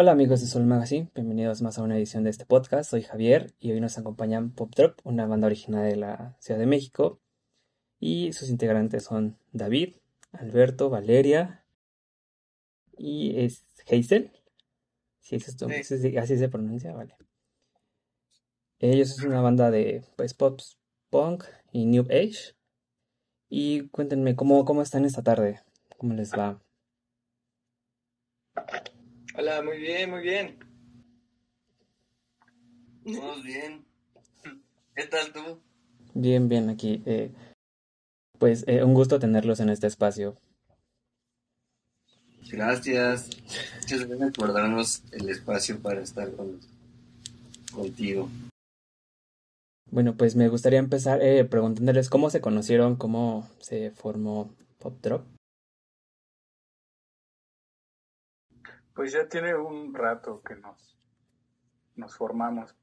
Hola amigos de Soul Magazine, bienvenidos más a una edición de este podcast. Soy Javier y hoy nos acompañan Pop Drop, una banda original de la Ciudad de México. Y sus integrantes son David, Alberto, Valeria y es Hazel. Si es esto, así se pronuncia, vale. Ellos es una banda de pues pop, punk y new age. Y cuéntenme cómo, cómo están esta tarde, cómo les va. Hola, muy bien, muy bien. Todos bien. ¿Qué tal tú? Bien, bien, aquí. Eh, pues eh, un gusto tenerlos en este espacio. Gracias. Muchas gracias por darnos el espacio para estar con, contigo. Bueno, pues me gustaría empezar eh, preguntándoles cómo se conocieron, cómo se formó Pop Drop. Pues ya tiene un rato que nos, nos formamos.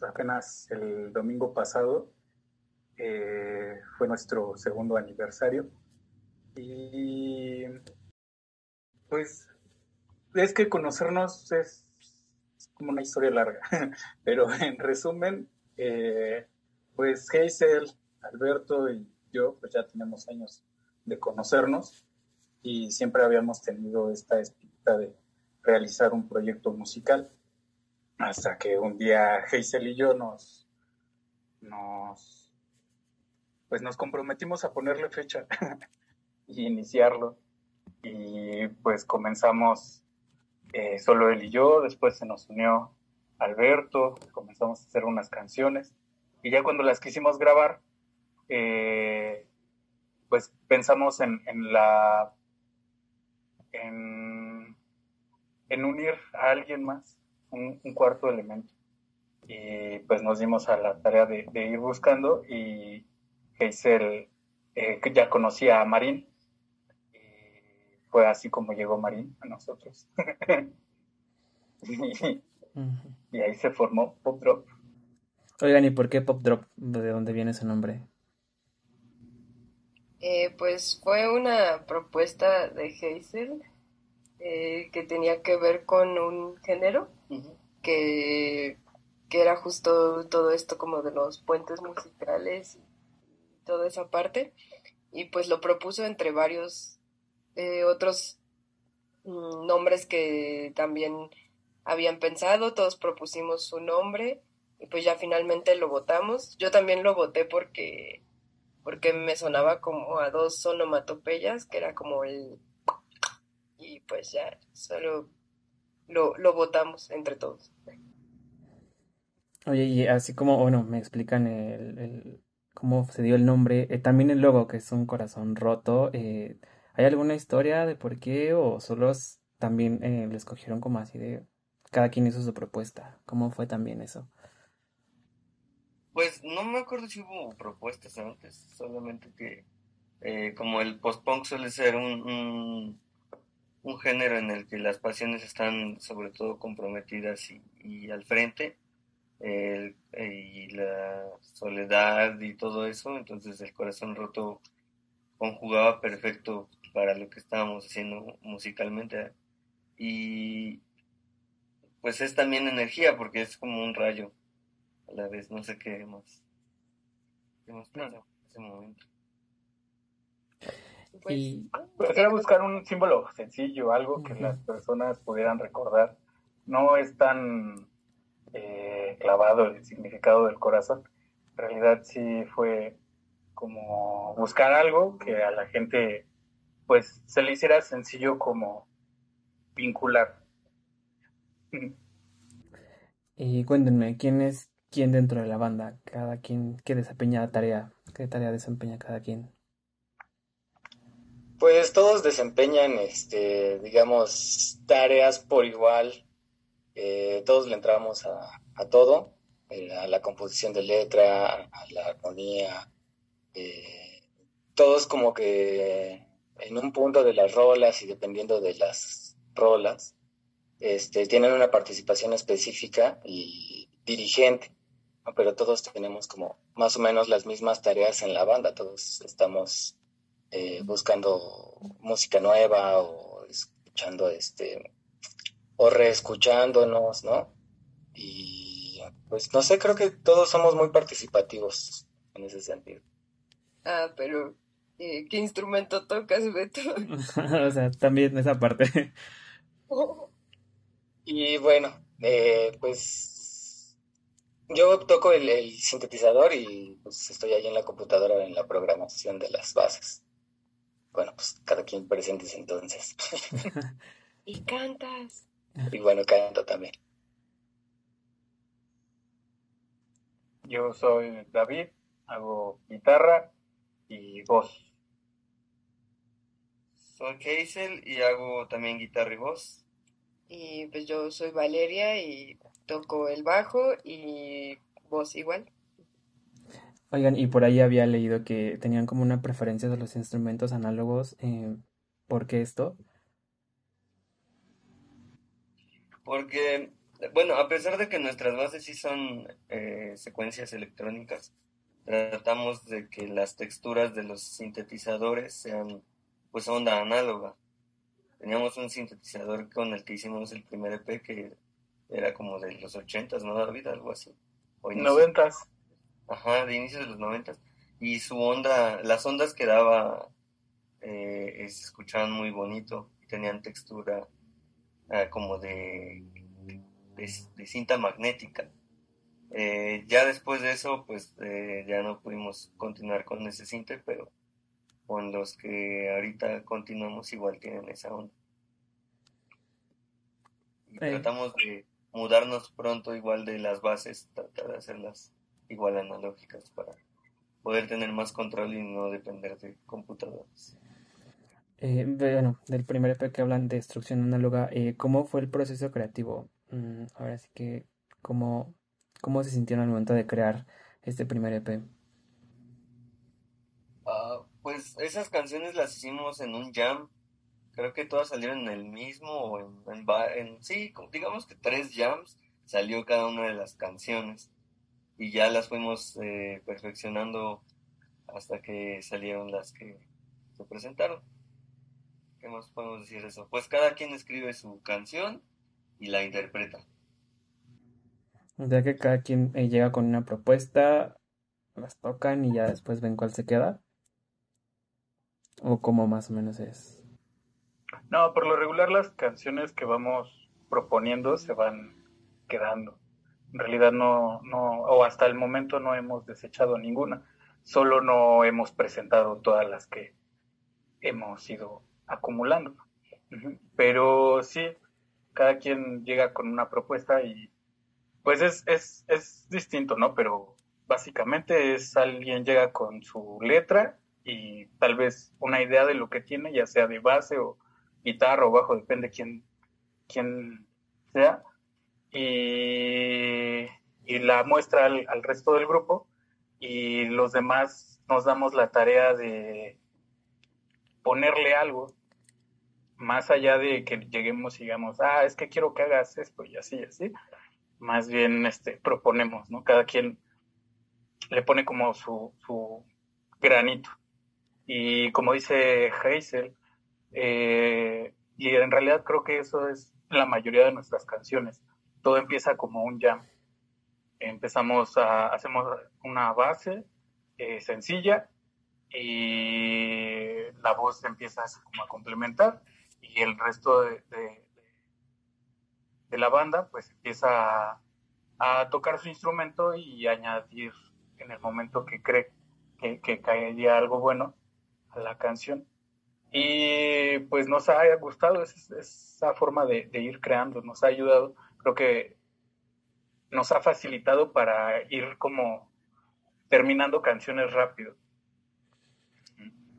Apenas el domingo pasado eh, fue nuestro segundo aniversario. Y pues es que conocernos es como una historia larga, pero en resumen, eh, pues Hazel, Alberto y yo pues ya tenemos años de conocernos y siempre habíamos tenido esta espinita de realizar un proyecto musical. Hasta que un día Hazel y yo nos, nos, pues nos comprometimos a ponerle fecha y iniciarlo. Y pues comenzamos eh, solo él y yo, después se nos unió Alberto, comenzamos a hacer unas canciones. Y ya cuando las quisimos grabar, eh, pues pensamos en, en la en en unir a alguien más, un, cuarto elemento. Y pues nos dimos a la tarea de, ir buscando y Geisel eh, ya conocía a Marín. Y fue así como llegó Marín a nosotros. y, ahí se formó Pop Drop. Oigan, ¿y por qué Pop Drop? ¿De dónde viene ese nombre? Eh, pues fue una propuesta de Geisel eh, que tenía que ver con un género que, que, era justo todo esto como de los puentes musicales y toda esa parte. Y pues lo propuso entre varios eh, otros mm, nombres que también habían pensado, todos propusimos su nombre y pues ya finalmente lo votamos. Yo también lo voté porque porque me sonaba como a dos onomatopeyas, que era como el pues ya solo lo, lo votamos entre todos. Oye, y así como, bueno, me explican el, el cómo se dio el nombre, eh, también el logo, que es un corazón roto, eh, ¿hay alguna historia de por qué o solo también eh, lo escogieron como así de cada quien hizo su propuesta? ¿Cómo fue también eso? Pues no me acuerdo si hubo propuestas antes, solamente que eh, como el post-punk suele ser un, un género en el que las pasiones están sobre todo comprometidas y, al frente, y la soledad y todo eso, entonces el corazón roto conjugaba perfecto para lo que estábamos haciendo musicalmente. Y pues es también energía, porque es como un rayo a la vez, no sé qué más. Qué más en ese momento. Pues, y... Pues era buscar un símbolo sencillo, algo que las personas pudieran recordar. No es tan eh, clavado el significado del corazón. En realidad sí fue como buscar algo que a la gente pues se le hiciera sencillo como vincular. Y cuéntenme, ¿quién es quién dentro de la banda? Cada quien, ¿qué desempeña tarea? ¿Qué tarea desempeña cada quien? Pues todos desempeñan, este, digamos, tareas por igual. Eh, todos le entramos a, todo, a la composición de letra, a la armonía. Eh, todos como que en un punto de las rolas y dependiendo de las rolas, este, tienen una participación específica y dirigente, pero todos tenemos como más o menos las mismas tareas en la banda, todos estamos eh, buscando música nueva o escuchando este o reescuchándonos, ¿no? Y pues no sé, creo que todos somos muy participativos en ese sentido. Ah, pero eh, ¿qué instrumento tocas, Beto? o sea, también esa parte. y bueno, eh, pues yo toco el, sintetizador y pues estoy ahí en la computadora en la programación de las bases. Bueno, pues cada quien presente entonces. y cantas. Y bueno, canto también. Yo soy David, hago guitarra y voz. Soy Hazel y hago también guitarra y voz. Y pues yo soy Valeria y toco el bajo y voz igual. Oigan, y por ahí había leído que tenían como una preferencia de los instrumentos análogos. Eh, ¿Por qué esto? Porque, bueno, a pesar de que nuestras bases sí son eh, secuencias electrónicas, tratamos de que las texturas de los sintetizadores sean pues onda análoga. Teníamos un sintetizador con el que hicimos el primer EP que era como de los ochentas, ¿no, David? Algo así. Noventas. Ajá, de inicios de los noventas. Y su onda, las ondas que daba eh, se escuchaban muy bonito, tenían textura ah, como de, de, cinta magnética. Eh, ya después de eso, pues eh, ya no pudimos continuar con ese cinte, pero con los que ahorita continuamos igual tienen esa onda. Y tratamos de mudarnos pronto igual de las bases, tratar de hacerlas igual analógicas para poder tener más control y no depender de computadoras. Eh, bueno, del primer EP que hablan de destrucción análoga, eh, ¿cómo fue el proceso creativo? Mm, ahora sí que, ¿cómo, ¿cómo se sintieron al momento de crear este primer EP? Pues esas canciones las hicimos en un jam. Creo que todas salieron en el mismo o en, en, sí, digamos que tres jams salió cada una de las canciones y ya las fuimos eh, perfeccionando hasta que salieron las que se presentaron. ¿Qué más podemos decir de eso? Pues cada quien escribe su canción y la interpreta. O sea que cada quien eh, llega con una propuesta, las tocan y ya después ven cuál se queda. ¿O cómo más o menos es? No, por lo regular las canciones que vamos proponiendo se van quedando. En realidad no, no, o hasta el momento no hemos desechado ninguna, solo no hemos presentado todas las que hemos ido acumulando. Pero sí, cada quien llega con una propuesta y pues es, es, es distinto, ¿no? Pero básicamente es alguien llega con su letra y tal vez una idea de lo que tiene, ya sea de base o guitarra o bajo, depende quién, quién sea, y, y la muestra al, al, resto del grupo y los demás nos damos la tarea de ponerle algo más allá de que lleguemos y digamos, ah, es que quiero que hagas esto y así, y así, más bien este, proponemos, ¿no? Cada quien le pone como su, su granito. Y como dice Hazel, eh, y en realidad creo que eso es la mayoría de nuestras canciones. Todo empieza como un jam. Empezamos a, hacemos una base eh, sencilla y la voz empieza como a complementar y el resto de, de, la banda pues empieza a, a, tocar su instrumento y añadir en el momento que cree que, que caería algo bueno a la canción. Y pues nos ha gustado esa, forma de, ir creando, nos ha ayudado, creo que nos ha facilitado para ir como terminando canciones rápido.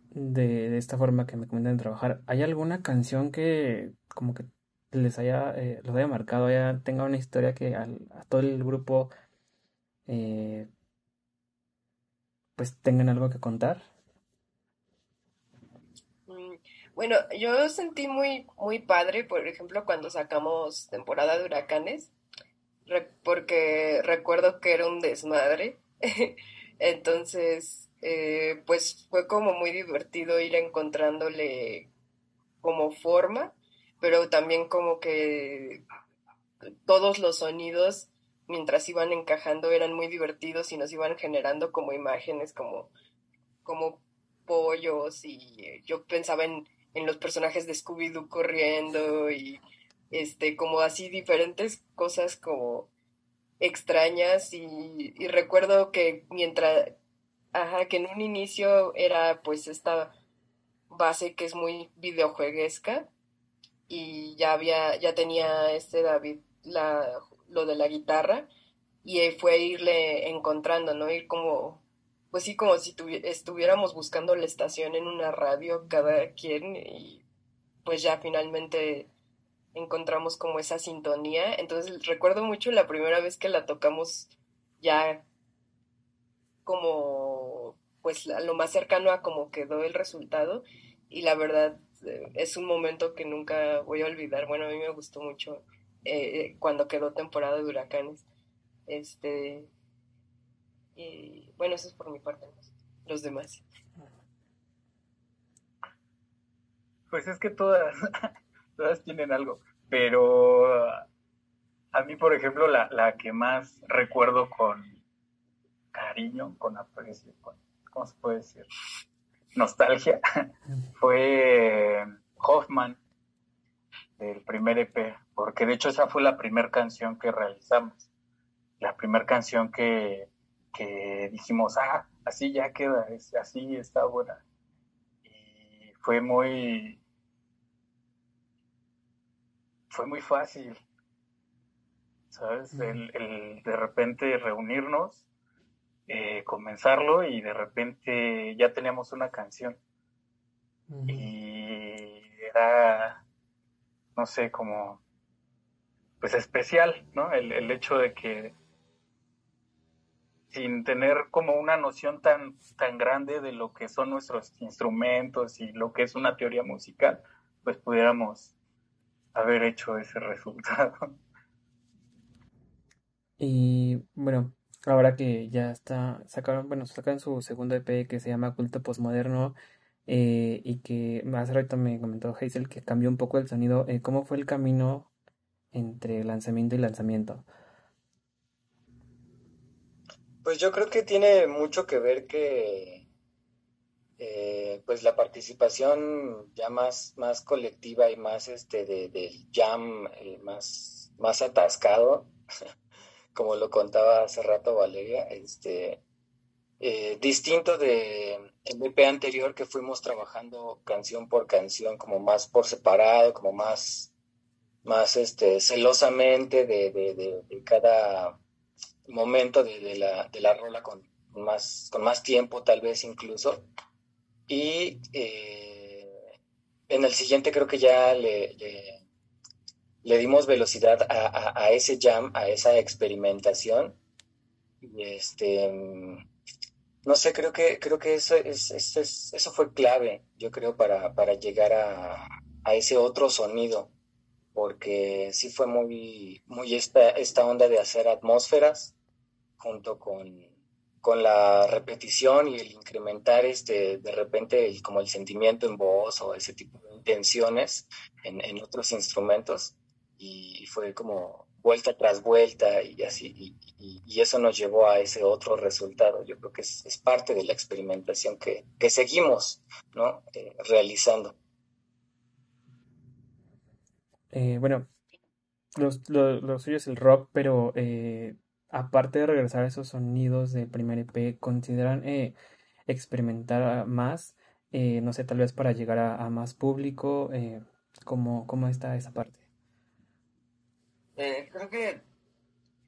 De, esta forma que me comentan trabajar, ¿hay alguna canción que como que les haya, eh, los haya marcado, haya, tenga una historia que a todo el grupo eh, pues tengan algo que contar? Bueno, yo sentí muy, muy padre, por ejemplo, cuando sacamos temporada de huracanes, porque recuerdo que era un desmadre. Entonces, eh, pues fue como muy divertido ir encontrándole como forma, pero también como que todos los sonidos mientras iban encajando eran muy divertidos y nos iban generando como imágenes como, como pollos y yo pensaba en, en los personajes de Scooby-Doo corriendo y este como así diferentes cosas como extrañas y, recuerdo que mientras ajá que en un inicio era pues esta base que es muy videojueguesca y ya había ya tenía este David la lo de la guitarra y fue irle encontrando, ¿no? Ir como, pues sí, como si estuviéramos buscando la estación en una radio cada quien y pues ya finalmente encontramos como esa sintonía. Entonces recuerdo mucho la primera vez que la tocamos ya como pues lo más cercano a como quedó el resultado y la verdad eh, es un momento que nunca voy a olvidar. Bueno, a mí me gustó mucho eh, cuando quedó temporada de huracanes. Este, y bueno, eso es por mi parte, los demás. Pues es que todas, todas tienen algo, pero a mí, por ejemplo, la, la que más recuerdo con cariño, con aprecio, con, ¿cómo se puede decir? Nostalgia, fue Hoffman, del primer EP, porque de hecho esa fue la primera canción que realizamos, la primera canción que, que dijimos, ah, así ya queda, así está buena. Y fue muy, fue muy fácil, ¿sabes? El, el de repente reunirnos, eh, comenzarlo y de repente ya teníamos una canción. Y era no sé, como, pues especial, ¿no? El, el hecho de que sin tener como una noción tan, tan grande de lo que son nuestros instrumentos y lo que es una teoría musical, pues pudiéramos haber hecho ese resultado. Y bueno, ahora que ya está, sacaron, bueno, sacaron su segundo EP que se llama Culto Postmoderno, eh, y que más ahorita me comentó Hazel que cambió un poco el sonido. Eh, ¿Cómo fue el camino entre lanzamiento y lanzamiento? Pues yo creo que tiene mucho que ver que eh, pues la participación ya más, más colectiva y más este de, del jam más, más atascado, como lo contaba hace rato Valeria, este eh, distinto de el EP anterior que fuimos trabajando canción por canción, como más por separado, como más, más este, celosamente de, de, cada momento de, la, de la rola con más, con más tiempo tal vez incluso. Y eh, en el siguiente creo que ya le, le, dimos velocidad a, a, ese jam, a esa experimentación. Y este no sé, creo que, creo que eso, es, eso fue clave, yo creo, para, para llegar a, a, ese otro sonido, porque sí fue muy, muy esta, esta onda de hacer atmósferas junto con, con la repetición y el incrementar este, de repente como el sentimiento en voz o ese tipo de intenciones en, en otros instrumentos y fue como vuelta tras vuelta y así, y, eso nos llevó a ese otro resultado. Yo creo que es, parte de la experimentación que, seguimos ¿no? Eh, realizando. Eh, bueno, lo, suyo es el rock, pero eh, aparte de regresar a esos sonidos del primer EP, ¿consideran experimentar más? no sé, tal vez para llegar a, más público. ¿cómo, ¿Cómo está esa parte? Eh, creo que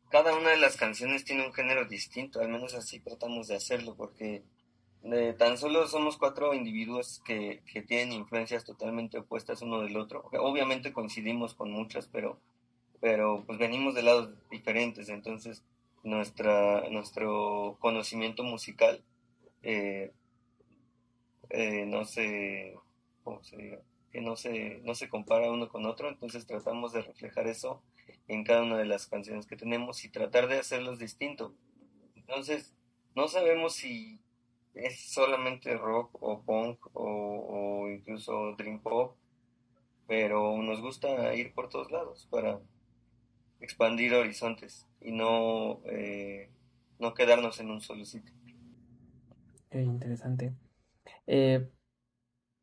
cada una de las canciones tiene un género distinto, al menos así tratamos de hacerlo, porque eh, tan solo somos cuatro individuos que, que, tienen influencias totalmente opuestas uno del otro. Obviamente coincidimos con muchas, pero, pero pues venimos de lados diferentes, entonces nuestra, nuestro conocimiento musical eh, no se, ¿cómo se diga? que no se, no se compara uno con otro, entonces tratamos de reflejar eso en cada una de las canciones que tenemos y tratar de hacerlos distinto. Entonces, no sabemos si es solamente rock o punk o, incluso dream pop, pero nos gusta ir por todos lados para expandir horizontes y no, eh, no quedarnos en un solo sitio. Qué interesante. Eh,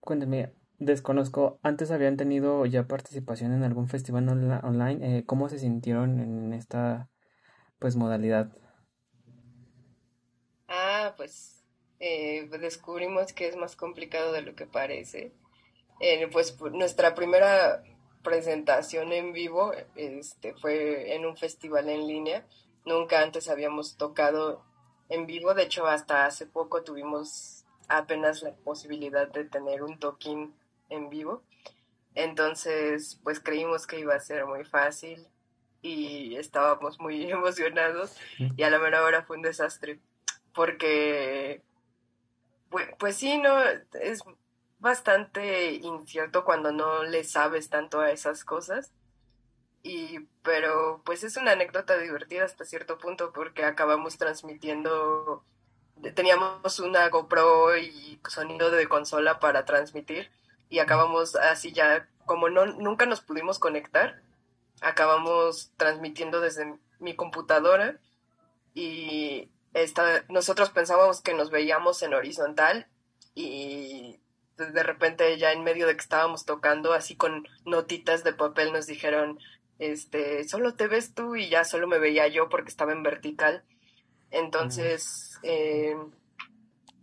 cuéntame, desconozco, ¿antes habían tenido ya participación en algún festival online? Eh, ¿Cómo se sintieron en esta pues modalidad? Ah, pues eh, descubrimos que es más complicado de lo que parece. Eh, pues nuestra primera presentación en vivo este, fue en un festival en línea. Nunca antes habíamos tocado en vivo, de hecho hasta hace poco tuvimos apenas la posibilidad de tener un toquín en vivo. Entonces, pues creímos que iba a ser muy fácil y estábamos muy emocionados y a la mera hora fue un desastre porque pues, sí, no, es bastante incierto cuando no le sabes tanto a esas cosas. Y, pero pues es una anécdota divertida hasta cierto punto porque acabamos transmitiendo, teníamos una GoPro y sonido de consola para transmitir y acabamos así ya, como no, nunca nos pudimos conectar, acabamos transmitiendo desde mi computadora y esta, nosotros pensábamos que nos veíamos en horizontal y de repente ya en medio de que estábamos tocando así con notitas de papel nos dijeron este solo te ves tú y ya solo me veía yo porque estaba en vertical entonces eh,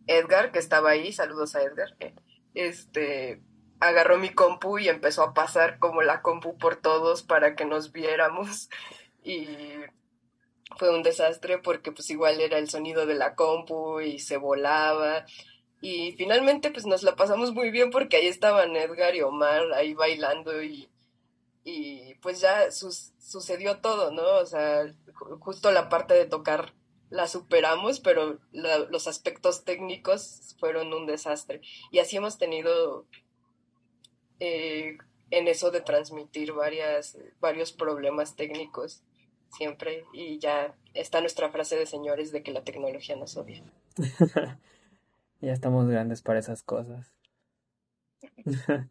Edgar que estaba ahí saludos a Edgar este agarró mi compu y empezó a pasar como la compu por todos para que nos viéramos. Y fue un desastre porque pues igual era el sonido de la compu y se volaba y finalmente pues nos la pasamos muy bien porque ahí estaban Edgar y Omar ahí bailando y, y pues ya sucedió todo, ¿no? O sea, justo la parte de tocar la superamos, pero los aspectos técnicos fueron un desastre. Y así hemos tenido eh, en eso de transmitir varias, varios problemas técnicos siempre y ya está nuestra frase de señores de que la tecnología nos odia. ya estamos grandes para esas cosas.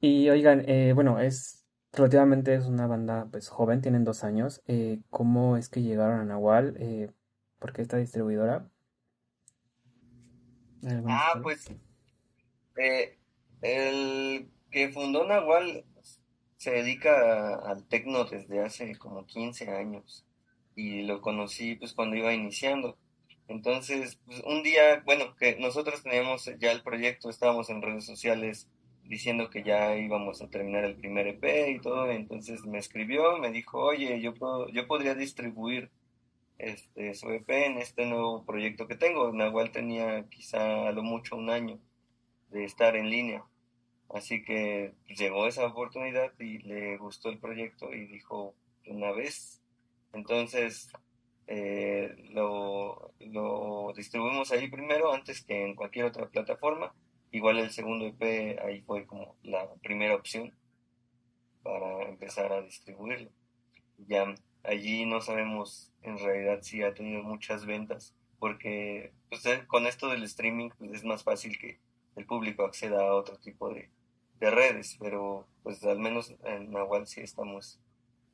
y oigan, eh, bueno, es relativamente es una banda pues joven, tienen dos años. Eh, ¿Cómo es que llegaron a Nahual? Eh, ¿Por qué esta distribuidora? Ah, pues eh, el que fundó Nahual se dedica al tecno desde hace como 15 años y lo conocí pues cuando iba iniciando. Entonces, pues, un día, bueno, que nosotros teníamos ya el proyecto, estábamos en redes sociales diciendo que ya íbamos a terminar el primer EP y todo, entonces me escribió, me dijo, oye, yo, yo podría distribuir este, su EP en este nuevo proyecto que tengo. Nahual tenía quizá a lo mucho un año de estar en línea. Así que pues, llegó esa oportunidad y le gustó el proyecto y dijo una vez. Entonces eh, lo, lo distribuimos ahí primero antes que en cualquier otra plataforma. Igual el segundo EP ahí fue como la primera opción para empezar a distribuirlo. Ya allí no sabemos en realidad si ha tenido muchas ventas porque pues, eh, con esto del streaming pues, es más fácil que el público acceda a otro tipo de, de redes, pero pues al menos en Nahual sí estamos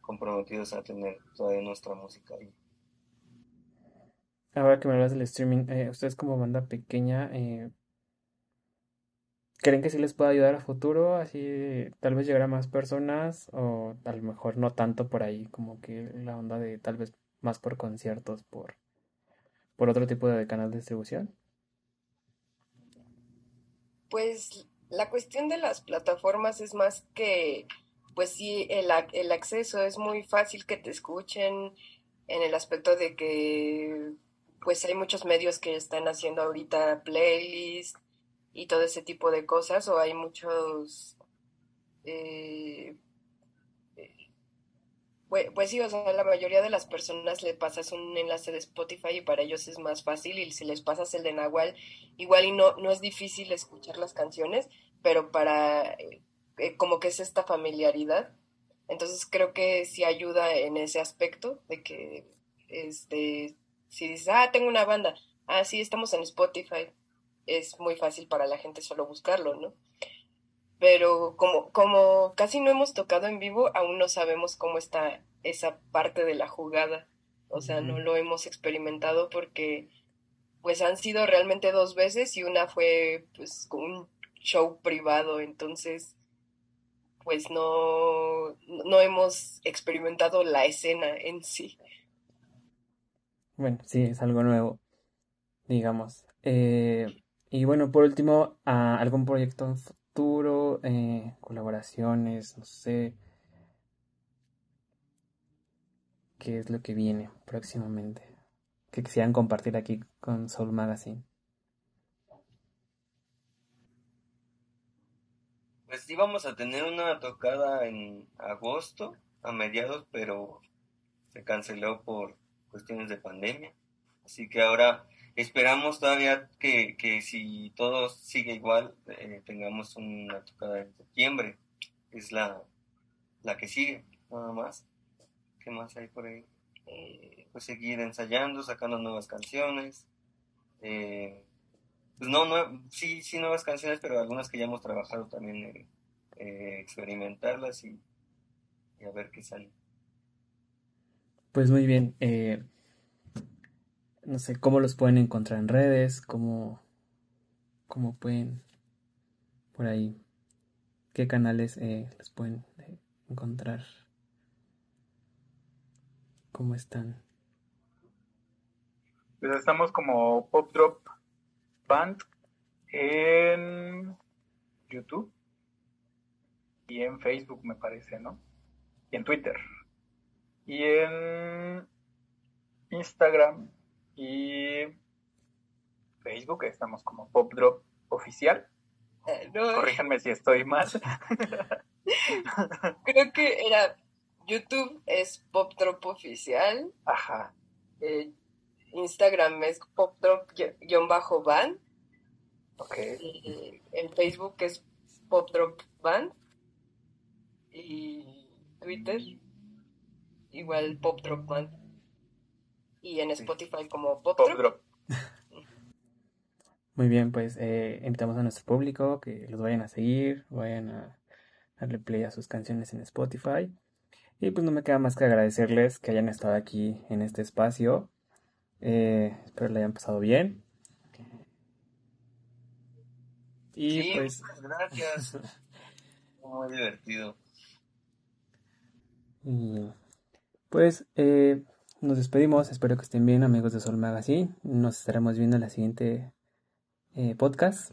comprometidos a tener toda nuestra música ahí. Ahora que me hablas del streaming, eh, ustedes como banda pequeña, eh, ¿creen que sí les puede ayudar a futuro? Así tal vez llegar a más personas o a lo mejor no tanto por ahí, como que la onda de tal vez más por conciertos, por, por otro tipo de canal de distribución. Pues la cuestión de las plataformas es más que, pues sí, el, el acceso. Es muy fácil que te escuchen en el aspecto de que, pues hay muchos medios que están haciendo ahorita playlists y todo ese tipo de cosas, o hay muchos eh, pues, pues, sí, o sea, la mayoría de las personas le pasas un enlace de Spotify y para ellos es más fácil y si les pasas el de Nahual, igual y no, no es difícil escuchar las canciones, pero para eh, eh, como que es esta familiaridad. Entonces creo que sí ayuda en ese aspecto de que este si dices, ah, tengo una banda, ah, sí, estamos en Spotify, es muy fácil para la gente solo buscarlo, ¿no? Pero como, como casi no hemos tocado en vivo, aún no sabemos cómo está esa parte de la jugada. O sea, no lo hemos experimentado porque pues han sido realmente dos veces y una fue pues un show privado, entonces pues no, no hemos experimentado la escena en sí. Bueno, sí, es algo nuevo, digamos. Eh, y bueno, por último, ¿algún proyecto futuro? Eh, colaboraciones, no sé. ¿Qué es lo que viene próximamente? Que quisieran compartir aquí con Soul Magazine. Pues íbamos a tener una tocada en agosto, a mediados, pero se canceló por cuestiones de pandemia. Así que ahora esperamos todavía que, que si todo sigue igual, eh, tengamos una tocada en septiembre. Es la, la que sigue, nada más. ¿Qué más hay por ahí? Eh, pues seguir ensayando, sacando nuevas canciones. Eh, pues no, no, sí, sí nuevas canciones, pero algunas que ya hemos trabajado también, experimentarlas y, y a ver qué sale. Pues muy bien. No sé, ¿cómo los pueden encontrar en redes? ¿Cómo, cómo pueden por ahí? ¿Qué canales eh, los pueden eh, encontrar? ¿Cómo están? Pues estamos como Pop Drop Band en YouTube y en Facebook, me parece, ¿no? Y en Twitter. Y en Instagram y Facebook estamos como Pop Drop Oficial. Eh, Corríjanme si estoy mal. Creo que era YouTube es Pop Drop Oficial. Ajá. Eh, Instagram es Pop Drop-Band. Ok. en Facebook es Pop Drop Band. Y Twitter igual Pop Drop Man. Y en Spotify como Pop, Drop. Muy bien, pues eh, invitamos a nuestro público que los vayan a seguir, vayan a darle play a sus canciones en Spotify. Y pues no me queda más que agradecerles que hayan estado aquí en este espacio. Eh, espero le hayan pasado bien. Y pues. Gracias. Muy divertido. Y pues eh, nos despedimos, espero que estén bien amigos de Sol Magazine, nos estaremos viendo en la siguiente eh, podcast.